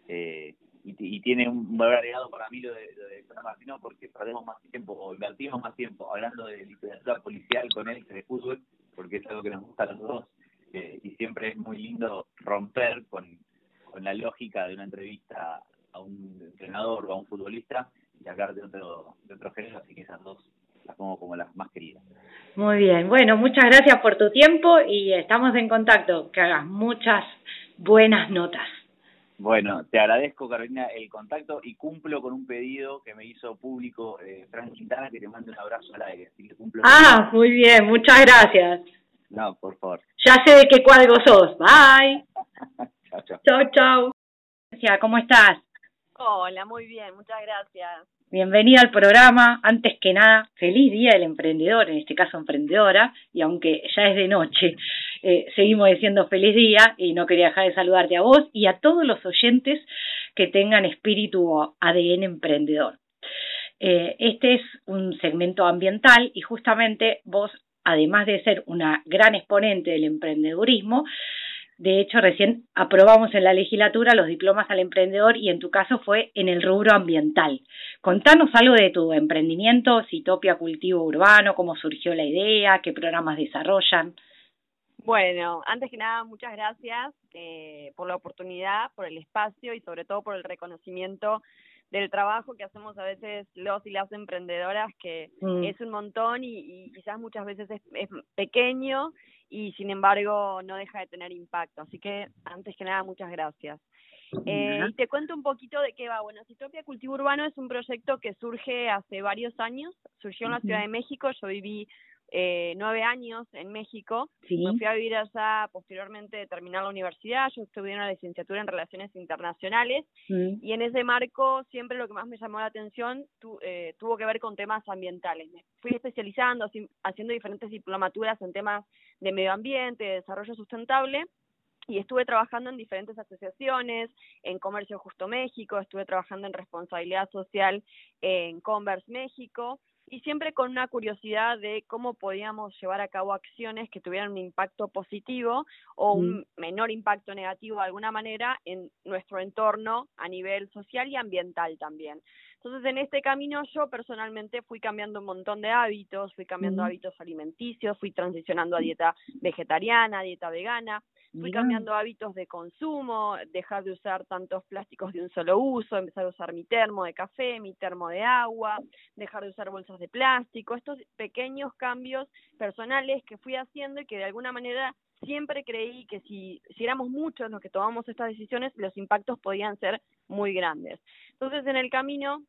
Eh, y, tiene un valor agregado para mí lo de, lo de Martino porque perdemos más tiempo o invertimos más tiempo hablando de literatura policial con él que de fútbol, porque es algo que nos gusta a los dos. Eh, y siempre es muy lindo romper con, con la lógica de una entrevista a un entrenador o a un futbolista y hablar de otro, de otro género, así que esas dos las pongo como las más queridas. Muy bien, bueno, muchas gracias por tu tiempo y estamos en contacto, que hagas muchas buenas notas. Bueno, te agradezco Carolina el contacto y cumplo con un pedido que me hizo público eh, Frank Quintana que te mande un abrazo al aire. Así que cumplo ah, muy bien, muchas gracias. No, por favor. Ya sé de qué cuadro sos. Bye. chao, chao. Chao, chao. ¿Cómo estás? Hola, muy bien, muchas gracias. Bienvenida al programa. Antes que nada, feliz día del emprendedor, en este caso emprendedora, y aunque ya es de noche, eh, seguimos diciendo feliz día y no quería dejar de saludarte a vos y a todos los oyentes que tengan espíritu ADN emprendedor. Eh, este es un segmento ambiental y justamente vos, además de ser una gran exponente del emprendedurismo, de hecho, recién aprobamos en la legislatura los diplomas al emprendedor y en tu caso fue en el rubro ambiental. Contanos algo de tu emprendimiento, Citopia Cultivo Urbano, cómo surgió la idea, qué programas desarrollan. Bueno, antes que nada, muchas gracias eh, por la oportunidad, por el espacio y sobre todo por el reconocimiento del trabajo que hacemos a veces los y las emprendedoras, que mm. es un montón y, quizás muchas veces es, es pequeño y sin embargo no deja de tener impacto. Así que antes que nada, muchas gracias. Eh, y te cuento un poquito de qué va. Bueno, Citopia Cultivo Urbano es un proyecto que surge hace varios años, surgió en la Ciudad de México, yo viví eh, nueve años en México. Me fui a vivir allá posteriormente de terminar la universidad. Yo estudié una licenciatura en Relaciones Internacionales y en ese marco siempre lo que más me llamó la atención eh, tuvo que ver con temas ambientales. Me fui especializando, haciendo diferentes diplomaturas en temas de medio ambiente, de desarrollo sustentable y estuve trabajando en diferentes asociaciones, en Comercio Justo México, estuve trabajando en responsabilidad social en Converse México y siempre con una curiosidad de cómo podíamos llevar a cabo acciones que tuvieran un impacto positivo o un menor impacto negativo de alguna manera en nuestro entorno a nivel social y ambiental también. Entonces, en este camino yo personalmente fui cambiando un montón de hábitos, fui cambiando hábitos alimenticios, fui transicionando a dieta vegetariana, dieta vegana, Fui cambiando hábitos de consumo, dejar de usar tantos plásticos de un solo uso, empezar a usar mi termo de café, mi termo de agua, dejar de usar bolsas de plástico, estos pequeños cambios personales que fui haciendo y que de alguna manera siempre creí que si, si éramos muchos los que tomamos estas decisiones, los impactos podían ser muy grandes. Entonces, en el camino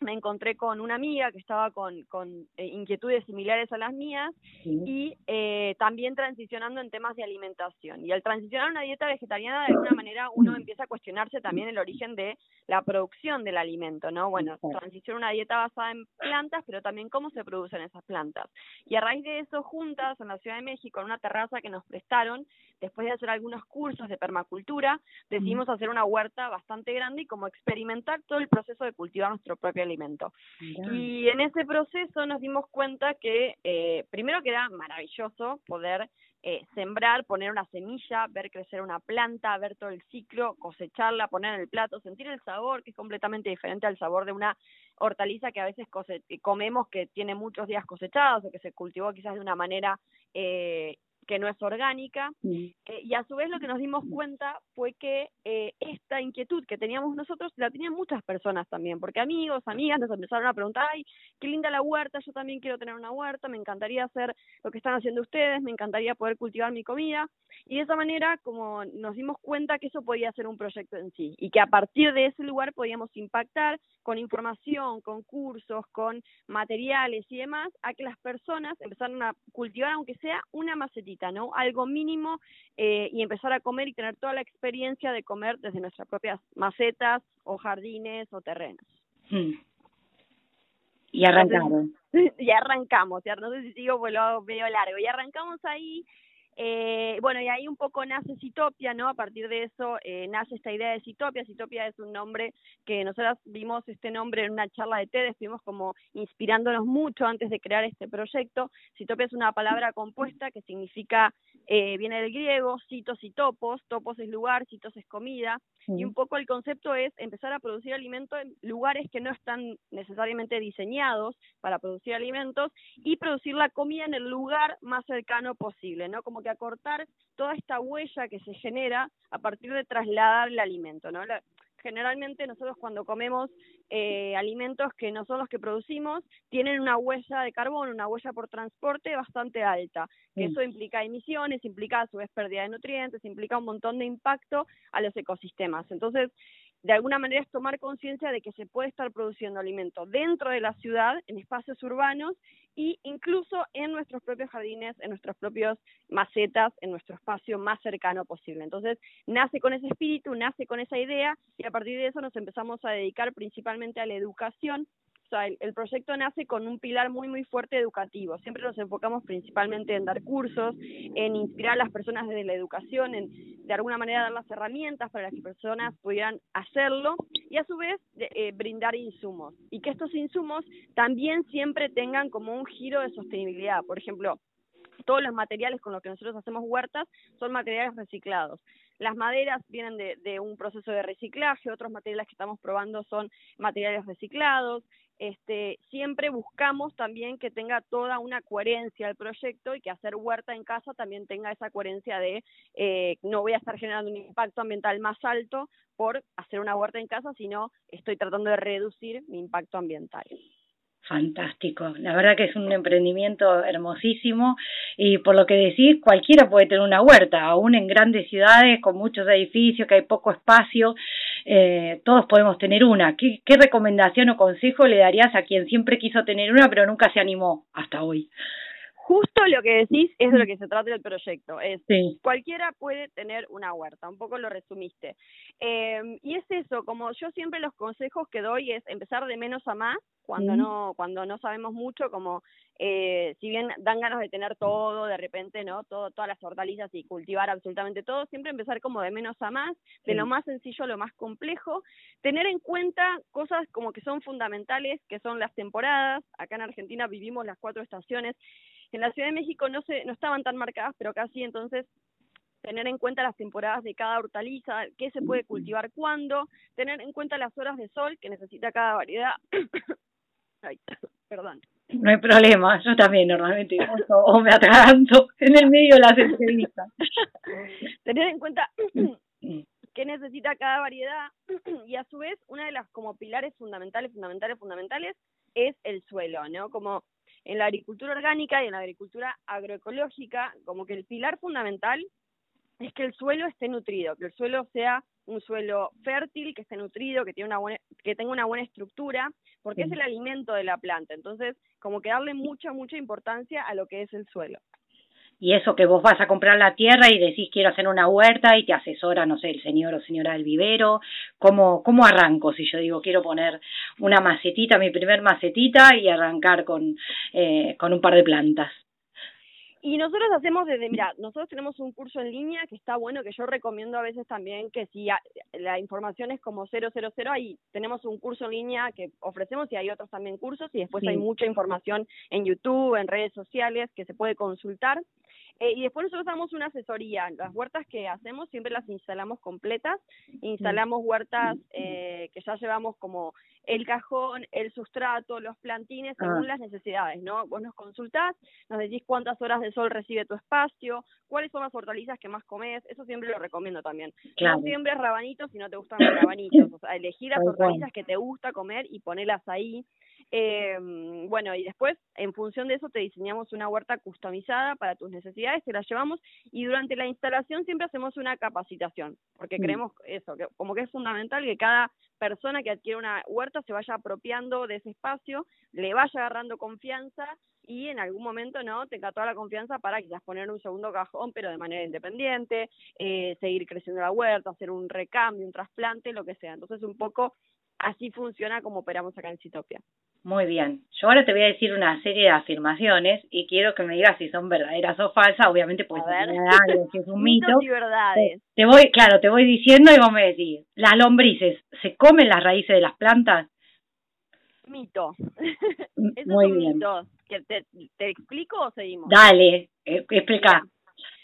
me encontré con una amiga que estaba con, con eh, inquietudes similares a las mías y eh, también transicionando en temas de alimentación. Y al transicionar a una dieta vegetariana, de alguna manera uno empieza a cuestionarse también el origen de la producción del alimento, ¿no? Bueno, transición a una dieta basada en plantas, pero también cómo se producen esas plantas. Y a raíz de eso, juntas en la Ciudad de México, en una terraza que nos prestaron, después de hacer algunos cursos de permacultura, decidimos hacer una huerta bastante grande y como experimentar todo el proceso de cultivar nuestro propio alimento. Y en ese proceso nos dimos cuenta que eh, primero que era maravilloso poder eh, sembrar, poner una semilla, ver crecer una planta, ver todo el ciclo, cosecharla, poner en el plato, sentir el sabor, que es completamente diferente al sabor de una hortaliza que a veces comemos que tiene muchos días cosechados o que se cultivó quizás de una manera eh, que no es orgánica. Eh, y a su vez lo que nos dimos cuenta fue que eh, esta inquietud que teníamos nosotros la tenían muchas personas también, porque amigos, amigas nos empezaron a preguntar, ay, qué linda la huerta, yo también quiero tener una huerta, me encantaría hacer lo que están haciendo ustedes, me encantaría poder cultivar mi comida. Y de esa manera, como nos dimos cuenta que eso podía ser un proyecto en sí y que a partir de ese lugar podíamos impactar con información, con cursos, con materiales y demás, a que las personas empezaran a cultivar, aunque sea una macetita, ¿no? Algo mínimo eh, y empezar a comer y tener toda la experiencia de comer desde nuestras propias macetas o jardines o terrenos. Hmm. Y arrancamos. y arrancamos, ya no sé si sigo, pues lo veo largo. Y arrancamos ahí eh, bueno, y ahí un poco nace Citopia, ¿no? A partir de eso eh, nace esta idea de Citopia. Citopia es un nombre que nosotros vimos este nombre en una charla de TED, estuvimos como inspirándonos mucho antes de crear este proyecto. Citopia es una palabra compuesta que significa, eh, viene del griego, citos y topos, topos es lugar, citos es comida, y un poco el concepto es empezar a producir alimentos en lugares que no están necesariamente diseñados para producir alimentos y producir la comida en el lugar más cercano posible, ¿no? Como que acortar toda esta huella que se genera a partir de trasladar el alimento, ¿no? generalmente nosotros cuando comemos eh, alimentos que no son los que producimos, tienen una huella de carbono, una huella por transporte bastante alta, que eso implica emisiones, implica a su vez pérdida de nutrientes, implica un montón de impacto a los ecosistemas. Entonces, de alguna manera es tomar conciencia de que se puede estar produciendo alimento dentro de la ciudad, en espacios urbanos y incluso en nuestros propios jardines, en nuestros propios macetas, en nuestro espacio más cercano posible. Entonces, nace con ese espíritu, nace con esa idea y a partir de eso nos empezamos a dedicar principalmente a la educación el, proyecto nace con un pilar muy, muy fuerte educativo. Siempre nos enfocamos principalmente en dar cursos, en inspirar a las personas desde la educación, en de alguna manera dar las herramientas para que las personas pudieran hacerlo y a su vez eh, brindar insumos. Y que estos insumos también siempre tengan como un giro de sostenibilidad. Por ejemplo, todos los materiales con los que nosotros hacemos huertas son materiales reciclados. Las maderas vienen de, de, un proceso de reciclaje, otros materiales que estamos probando son materiales reciclados, este, siempre buscamos también que tenga toda una coherencia el proyecto y que hacer huerta en casa también tenga esa coherencia de eh, no voy a estar generando un impacto ambiental más alto por hacer una huerta en casa, sino estoy tratando de reducir mi impacto ambiental. Fantástico, la verdad que es un emprendimiento hermosísimo y por lo que decís, cualquiera puede tener una huerta, aún en grandes ciudades con muchos edificios, que hay poco espacio, eh, todos podemos tener una. ¿Qué, ¿Qué recomendación o consejo le darías a quien siempre quiso tener una pero nunca se animó hasta hoy? Justo lo que decís es de lo que se trata el proyecto. Es cualquiera puede tener una huerta, un poco lo resumiste. Eh, y es eso, como yo siempre los consejos que doy es empezar de menos a más cuando no cuando no sabemos mucho, como eh, si bien dan ganas de tener todo, de repente, ¿no? Todo, todas las hortalizas y cultivar absolutamente todo, siempre empezar como de menos a más, de lo más sencillo a lo más complejo, tener en cuenta cosas como que son fundamentales, que son las temporadas, acá en Argentina vivimos las cuatro estaciones, en la Ciudad de México no, se, no estaban tan marcadas, pero casi entonces tener en cuenta las temporadas de cada hortaliza, qué se puede cultivar cuándo, tener en cuenta las horas de sol que necesita cada variedad. Ay, perdón. No hay problema, yo también normalmente o me atraganto en el medio de las entrevistas. tener en cuenta qué necesita cada variedad y a su vez una de las como pilares fundamentales, fundamentales, fundamentales es el suelo, ¿no? Como en la agricultura orgánica y en la agricultura agroecológica, como que el pilar fundamental es que el suelo esté nutrido, que el suelo sea un suelo fértil, que esté nutrido, que, tiene una buena, que tenga una buena estructura, porque es el alimento de la planta. Entonces, como que darle mucha, mucha importancia a lo que es el suelo. Y eso que vos vas a comprar la tierra y decís quiero hacer una huerta y te asesora, no sé, el señor o señora del vivero, ¿cómo, cómo arranco si yo digo quiero poner una macetita, mi primer macetita y arrancar con, eh, con un par de plantas? Y nosotros hacemos desde, mira, nosotros tenemos un curso en línea que está bueno, que yo recomiendo a veces también que si la información es como 000, ahí tenemos un curso en línea que ofrecemos y hay otros también cursos y después hay mucha información en YouTube, en redes sociales que se puede consultar. Eh, y después nosotros damos una asesoría. Las huertas que hacemos siempre las instalamos completas. Instalamos huertas eh, que ya llevamos como el cajón, el sustrato, los plantines, según ah. las necesidades, ¿no? Vos nos consultás, nos decís cuántas horas de sol recibe tu espacio, cuáles son las hortalizas que más comes, eso siempre lo recomiendo también. No siempre rabanitos si no te gustan los rabanitos, o sea, elegir las hortalizas que te gusta comer y ponerlas ahí. Eh, bueno, y después, en función de eso, te diseñamos una huerta customizada para tus necesidades, te la llevamos y durante la instalación siempre hacemos una capacitación, porque mm. creemos eso, que como que es fundamental que cada persona que adquiere una huerta se vaya apropiando de ese espacio, le vaya agarrando confianza y en algún momento no tenga toda la confianza para quizás poner un segundo cajón, pero de manera independiente, eh, seguir creciendo la huerta, hacer un recambio, un trasplante, lo que sea. Entonces, un poco así funciona como operamos acá en Citopia. Muy bien. Yo ahora te voy a decir una serie de afirmaciones y quiero que me digas si son verdaderas o falsas. Obviamente algo que es un mito. y verdades. Te voy, claro, te voy diciendo y vos me decís, ¿las lombrices se comen las raíces de las plantas? Mito. Eso Muy bien. Mito. ¿Te, ¿Te, explico o seguimos? Dale, eh, explica.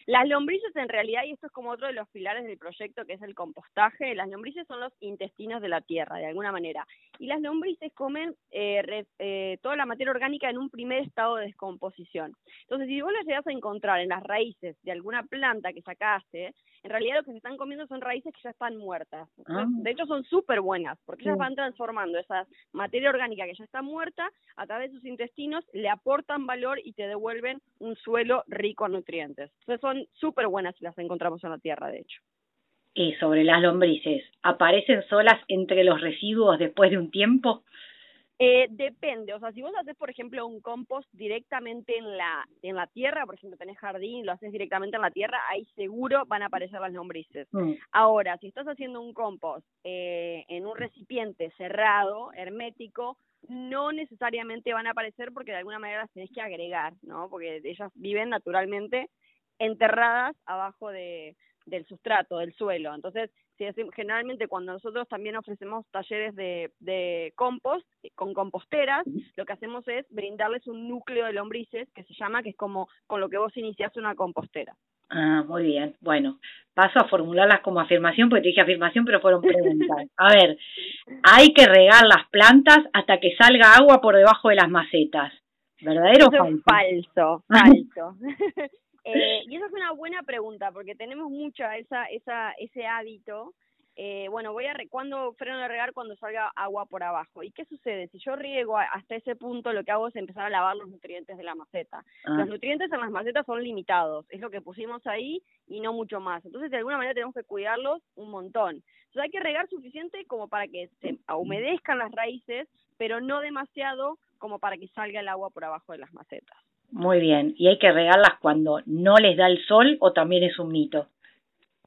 Las lombrices en realidad, y esto es como otro de los pilares del proyecto que es el compostaje, las lombrices son los intestinos de la tierra, de alguna manera. Y las lombrices comen eh, eh, toda la materia orgánica en un primer estado de descomposición. Entonces, si vos las llegas a encontrar en las raíces de alguna planta que sacaste, en realidad lo que se están comiendo son raíces que ya están muertas. Ah. De hecho, son súper buenas, porque ellas van transformando esa materia orgánica que ya está muerta a través de sus intestinos, le aportan valor y te devuelven un suelo rico en nutrientes. Entonces, son súper buenas si las encontramos en la tierra, de hecho. Y sobre las lombrices, ¿aparecen solas entre los residuos después de un tiempo? Eh, depende, o sea, si vos haces, por ejemplo, un compost directamente en la, en la tierra, por ejemplo, tenés jardín, lo haces directamente en la tierra, ahí seguro van a aparecer las lombrices. Mm. Ahora, si estás haciendo un compost eh, en un recipiente cerrado, hermético, no necesariamente van a aparecer porque de alguna manera las tenés que agregar, ¿no? Porque ellas viven naturalmente enterradas abajo de, del sustrato, del suelo. Entonces, generalmente cuando nosotros también ofrecemos talleres de, de compost con composteras, lo que hacemos es brindarles un núcleo de lombrices que se llama, que es como con lo que vos iniciaste una compostera. Ah, muy bien. Bueno, paso a formularlas como afirmación, porque te dije afirmación, pero fueron preguntas. A ver, hay que regar las plantas hasta que salga agua por debajo de las macetas. ¿Verdadero o falso? Falso, falso. Eh, y esa es una buena pregunta, porque tenemos mucha esa, esa, ese hábito. Eh, bueno, voy a re cuando freno de regar cuando salga agua por abajo. ¿Y qué sucede? Si yo riego hasta ese punto, lo que hago es empezar a lavar los nutrientes de la maceta. Ah. Los nutrientes en las macetas son limitados, es lo que pusimos ahí y no mucho más. Entonces, de alguna manera tenemos que cuidarlos un montón. Entonces, hay que regar suficiente como para que se humedezcan las raíces, pero no demasiado como para que salga el agua por abajo de las macetas. Muy bien. ¿Y hay que regarlas cuando no les da el sol o también es un mito?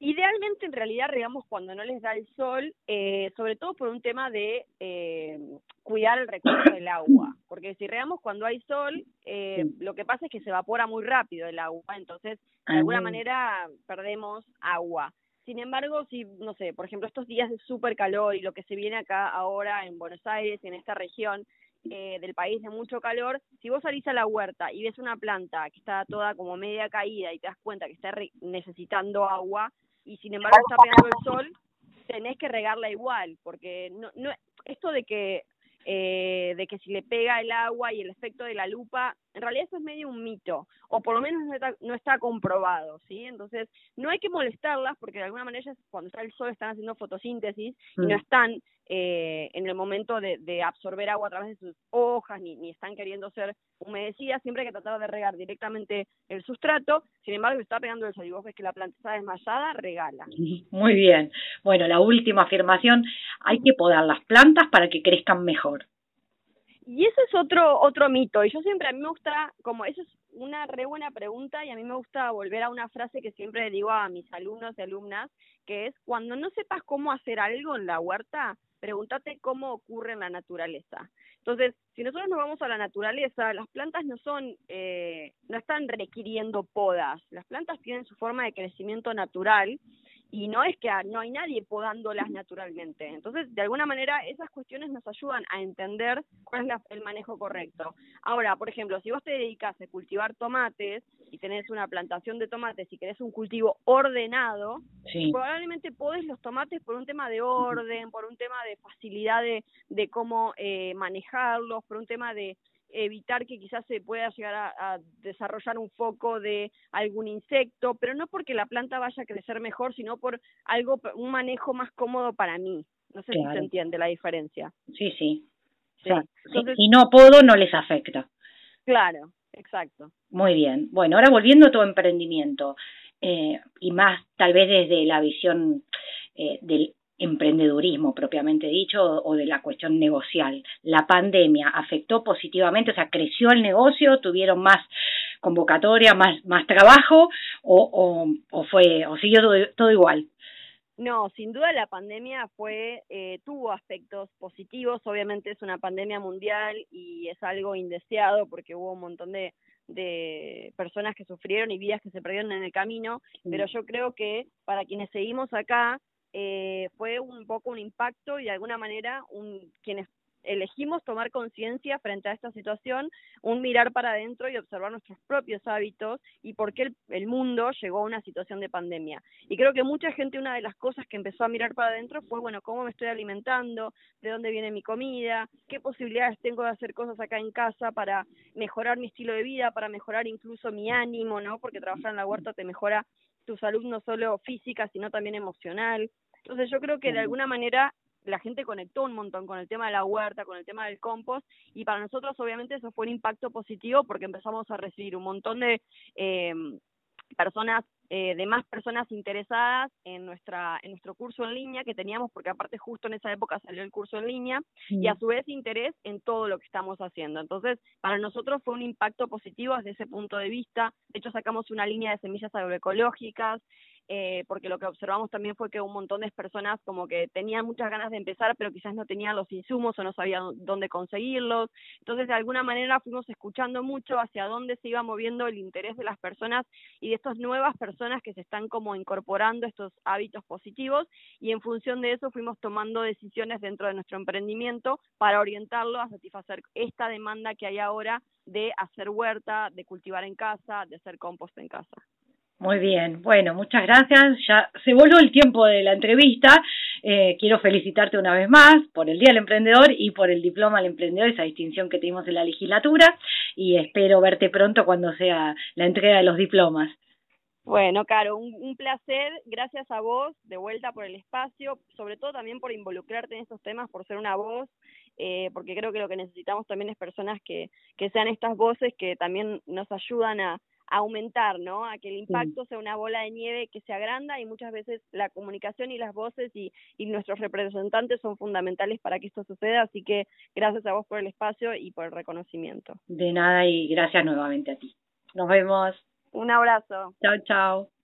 Idealmente, en realidad, regamos cuando no les da el sol, eh, sobre todo por un tema de eh, cuidar el recurso del agua. Porque si regamos cuando hay sol, eh, lo que pasa es que se evapora muy rápido el agua, entonces, de alguna manera, perdemos agua. Sin embargo, si, no sé, por ejemplo, estos días de súper calor y lo que se viene acá ahora en Buenos Aires y en esta región, eh, del país de mucho calor, si vos salís a la huerta y ves una planta que está toda como media caída y te das cuenta que está necesitando agua y sin embargo está pegando el sol, tenés que regarla igual, porque no, no esto de que eh, de que si le pega el agua y el efecto de la lupa, en realidad eso es medio un mito, o por lo menos no está, no está comprobado, ¿sí? Entonces, no hay que molestarlas porque de alguna manera cuando está el sol están haciendo fotosíntesis y no mm. están eh, en el momento de, de, absorber agua a través de sus hojas, ni, ni están queriendo ser humedecidas, siempre hay que tratar de regar directamente el sustrato, sin embargo, si está pegando el sol y vos ves que la planta está desmayada, regala. Muy bien. Bueno, la última afirmación, hay que podar las plantas para que crezcan mejor. Y ese es otro otro mito. Y yo siempre, a mí me gusta, como eso es una re buena pregunta, y a mí me gusta volver a una frase que siempre digo a mis alumnos y alumnas, que es, cuando no sepas cómo hacer algo en la huerta, pregúntate cómo ocurre en la naturaleza. Entonces, si nosotros nos vamos a la naturaleza, las plantas no son, eh, no están requiriendo podas. Las plantas tienen su forma de crecimiento natural y no es que no hay nadie podándolas naturalmente. Entonces, de alguna manera, esas cuestiones nos ayudan a entender cuál es el manejo correcto. Ahora, por ejemplo, si vos te dedicas a cultivar tomates y tenés una plantación de tomates y querés un cultivo ordenado, probablemente podés los tomates por un tema de orden, por un tema de facilidad de, de cómo eh, manejarlos, por un tema de evitar que quizás se pueda llegar a, desarrollar un foco de algún insecto, pero no porque la planta vaya a crecer mejor, sino por algo, un manejo más cómodo para mí. No sé si se entiende la diferencia. Sí, sí. si no puedo, no les afecta. Claro, exacto. Muy bien. Bueno, ahora volviendo a tu emprendimiento, eh, y más tal vez desde la visión eh, del emprendedurismo propiamente dicho o de la cuestión negocial. ¿La pandemia afectó positivamente? O sea, ¿creció el negocio? ¿Tuvieron más convocatoria, más, más trabajo? ¿O, o, fue, o siguió todo, igual? No, sin duda la pandemia fue, eh, tuvo aspectos positivos, obviamente es una pandemia mundial y es algo indeseado porque hubo un montón de, de personas que sufrieron y vidas que se perdieron en el camino, pero yo creo que para quienes seguimos acá, eh, fue un poco un impacto y de alguna manera un, quienes elegimos tomar conciencia frente a esta situación, un mirar para adentro y observar nuestros propios hábitos y por qué el, mundo llegó a una situación de pandemia. Y creo que mucha gente una de las cosas que empezó a mirar para adentro fue, bueno, ¿cómo me estoy alimentando? ¿De dónde viene mi comida? ¿Qué posibilidades tengo de hacer cosas acá en casa para mejorar mi estilo de vida, para mejorar incluso mi ánimo, ¿no? Porque trabajar en la huerta te mejora tu salud no solo física, sino también emocional. Entonces yo creo que de alguna manera la gente conectó un montón con el tema de la huerta, con el tema del compost, y para nosotros obviamente eso fue un impacto positivo porque empezamos a recibir un montón de eh, personas eh, de más personas interesadas en nuestra en nuestro curso en línea que teníamos porque aparte justo en esa época salió el curso en línea y a su vez interés en todo lo que estamos haciendo. Entonces para nosotros fue un impacto positivo desde ese punto de vista. De hecho sacamos una línea de semillas agroecológicas eh, porque lo que observamos también fue que un montón de personas como que tenían muchas ganas de empezar, pero quizás no tenían los insumos o no sabían dónde conseguirlos. Entonces, de alguna manera fuimos escuchando mucho hacia dónde se iba moviendo el interés de las personas y de estas nuevas personas que se están como incorporando estos hábitos positivos y en función de eso fuimos tomando decisiones dentro de nuestro emprendimiento para orientarlo a satisfacer esta demanda que hay ahora de hacer huerta, de cultivar en casa, de hacer compost en casa. Muy bien, bueno, muchas gracias. Ya se volvió el tiempo de la entrevista. Eh, quiero felicitarte una vez más por el Día del Emprendedor y por el Diploma al Emprendedor, esa distinción que tuvimos en la legislatura. Y espero verte pronto cuando sea la entrega de los diplomas. Bueno, Caro, un, placer. Gracias a vos de vuelta por el espacio, sobre todo también por involucrarte en estos temas, por ser una voz, eh, porque creo que lo que necesitamos también es personas que, que sean estas voces que también nos ayudan a, aumentar, ¿no? A que el impacto sea una bola de nieve que se agranda y muchas veces la comunicación y las voces y, y nuestros representantes son fundamentales para que esto suceda, así que gracias a vos por el espacio y por el reconocimiento. De nada y gracias nuevamente a ti. Nos vemos. Un abrazo. Chao, chao.